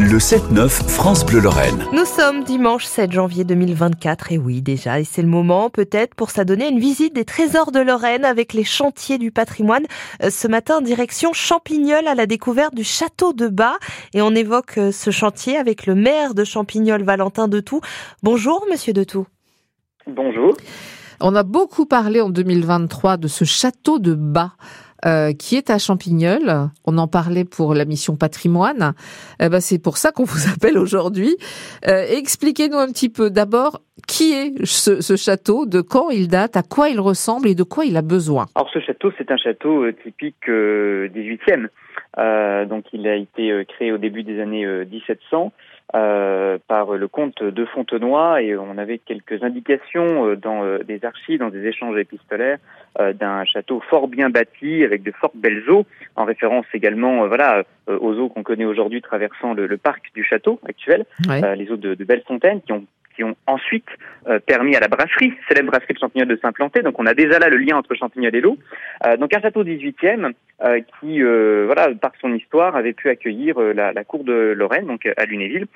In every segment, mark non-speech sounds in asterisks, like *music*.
Le 7-9 France Bleu Lorraine. Nous sommes dimanche 7 janvier 2024 et oui déjà, et c'est le moment peut-être pour s'adonner une visite des trésors de Lorraine avec les chantiers du patrimoine. Euh, ce matin, direction Champignol à la découverte du château de Bas et on évoque euh, ce chantier avec le maire de Champignol, Valentin Detout. Bonjour monsieur Detout. Bonjour. On a beaucoup parlé en 2023 de ce château de Bas. Euh, qui est à Champignol. On en parlait pour la mission patrimoine. Eh ben, c'est pour ça qu'on vous appelle aujourd'hui. Euh, expliquez-nous un petit peu d'abord qui est ce, château, de quand il date, à quoi il ressemble et de quoi il a besoin. Alors ce château, c'est un château euh, typique 18e. donc il a été créé au début des années 1700. Euh, par le comte de Fontenoy et on avait quelques indications euh, dans euh, des archives, dans des échanges épistolaires d'un château fort bien bâti avec de fortes belles eaux, en référence également voilà aux eaux qu'on connaît aujourd'hui traversant le, parc du château actuel, les eaux de, fontaines qui ont qui ont ensuite euh, permis à la brasserie, célèbre brasserie de Champignol, de s'implanter. Donc on a déjà là le lien entre Champignol et l'eau. Euh, donc un château 18e euh, qui, voilà, par son histoire, avait pu accueillir la, la, cour de Lorraine, donc à Lunéville.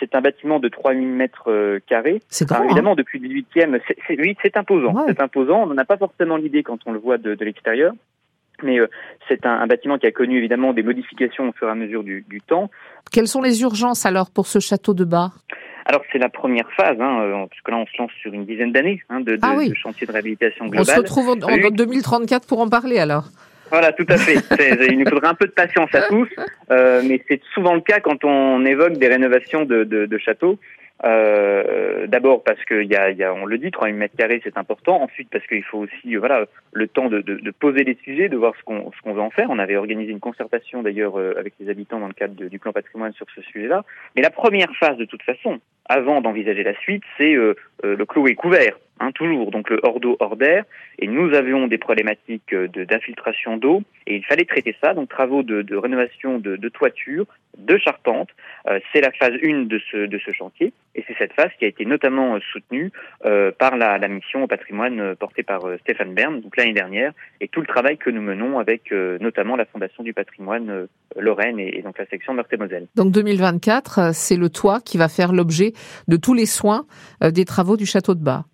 c'est un bâtiment de 3000 mètres carrés. C'est grand. évidemment, hein depuis le 18e, c'est, oui, c'est imposant. C'est imposant. On n'en a pas forcément l'idée quand on le voit de, de l'extérieur mais c'est un, un, bâtiment qui a connu évidemment des modifications au fur et à mesure du, du temps. Quelles sont les urgences alors pour ce château de bas alors c'est la première phase, hein, euh, puisque là on se lance sur une dizaine d'années hein, de, de, ah de, chantier de réhabilitation globale. On se retrouve en, en 2034 pour en parler alors. Voilà, tout à fait. *laughs* Il nous faudrait un peu de patience à tous, euh, mais c'est souvent le cas quand on évoque des rénovations de, de, de châteaux. Euh, D'abord parce qu'il y a, on le dit, 3000 mètres carrés, c'est important. Ensuite parce qu'il faut aussi, voilà, le temps de, poser les sujets, de voir ce qu'on ce qu'on veut en faire. On avait organisé une concertation d'ailleurs euh, avec les habitants dans le cadre du plan patrimoine sur ce sujet-là. Mais la première phase, de toute façon, avant d'envisager la suite, c'est euh, euh, le clos est couvert. Hein, toujours, donc le hors d'eau, hors d'air. Et nous avions des problématiques d'infiltration d'eau et il fallait traiter ça. Donc travaux de, rénovation de, toiture, de charpente. Euh, c'est la phase 1 de ce, de ce chantier et c'est cette phase qui a été notamment soutenue euh, par la, la, mission au patrimoine portée par Stéphane Bern, donc l'année dernière, et tout le travail que nous menons avec notamment la Fondation du patrimoine Lorraine et, et, donc la section Meurthe-et-Moselle. Donc 2024, c'est le toit qui va faire l'objet de tous les soins des travaux du château de Bas.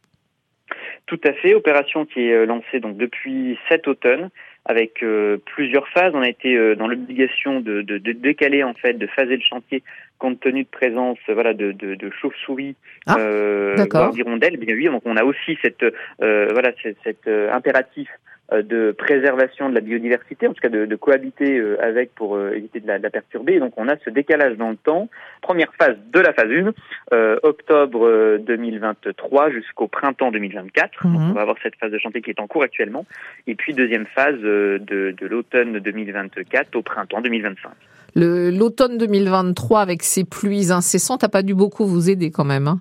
Tout à fait, opération qui est euh, lancée donc depuis cet automne avec euh, plusieurs phases. On a été euh, dans l'obligation de, de, de, décaler en fait, de phaser le chantier compte tenu de présence voilà de, de, de chauves-souris, ah, euh, d'hirondelles. Bien oui, donc on a aussi cette voilà cet, cet impératif euh, de préservation de la biodiversité, en tout cas de, de cohabiter euh, avec pour euh, éviter de la, de la, perturber. Et donc on a ce décalage dans le temps. Première phase de la phase 1, euh, octobre 2023 jusqu'au printemps 2024. Donc mhm. on va avoir cette phase de chantier qui est en cours actuellement. Et puis deuxième phase de, de l'automne 2024 au printemps 2025. L'automne 2023 avec ces pluies incessantes a pas dû beaucoup vous aider quand même. Hein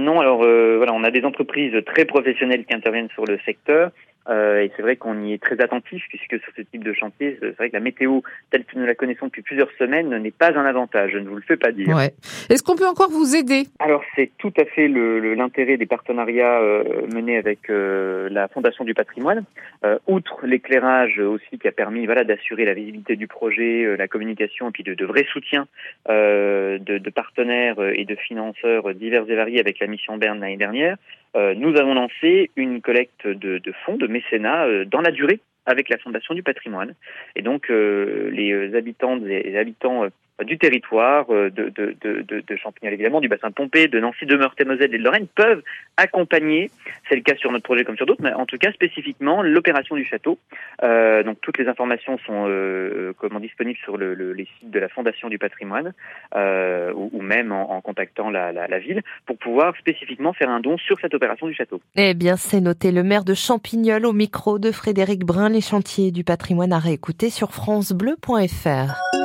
non, alors euh, voilà, on a des entreprises très professionnelles qui interviennent sur le secteur euh, et c'est vrai qu'on y est très attentif puisque sur ce type de chantier, c'est vrai que la météo telle que nous la connaissons depuis plusieurs semaines n'est pas un avantage. Je ne vous le fais pas dire. Ouais. Est-ce qu'on peut encore vous aider? Alors c'est tout à fait l'intérêt des partenariats euh, menés avec euh, la Fondation du Patrimoine. Outre l'éclairage aussi qui a permis voilà d'assurer la visibilité du projet, la communication et puis de, de vrais soutiens de, de, partenaires et de financeurs divers et variés avec la mission Berne l'année dernière. Euh, nous avons lancé une collecte de, fonds, de mécénat euh, dans la durée avec la Fondation du patrimoine. Et donc, euh, les habitants et habitants du territoire, de, de, de, de, Champignol évidemment, du bassin Pompée, de Nancy, de Meurthe-et-Moselle et de Lorraine peuvent accompagner, c'est le cas sur notre projet comme sur d'autres, mais en tout cas spécifiquement l'opération du château. Euh, donc toutes les informations sont euh, comment disponibles sur le, le, les sites de la Fondation du patrimoine euh, ou, même en, en contactant la, la, la, ville pour pouvoir spécifiquement faire un don sur cette opération du château. Eh bien, c'est noté. Le maire de Champignol au micro de Frédéric Brun, les chantiers du patrimoine à réécouter sur francebleu.fr.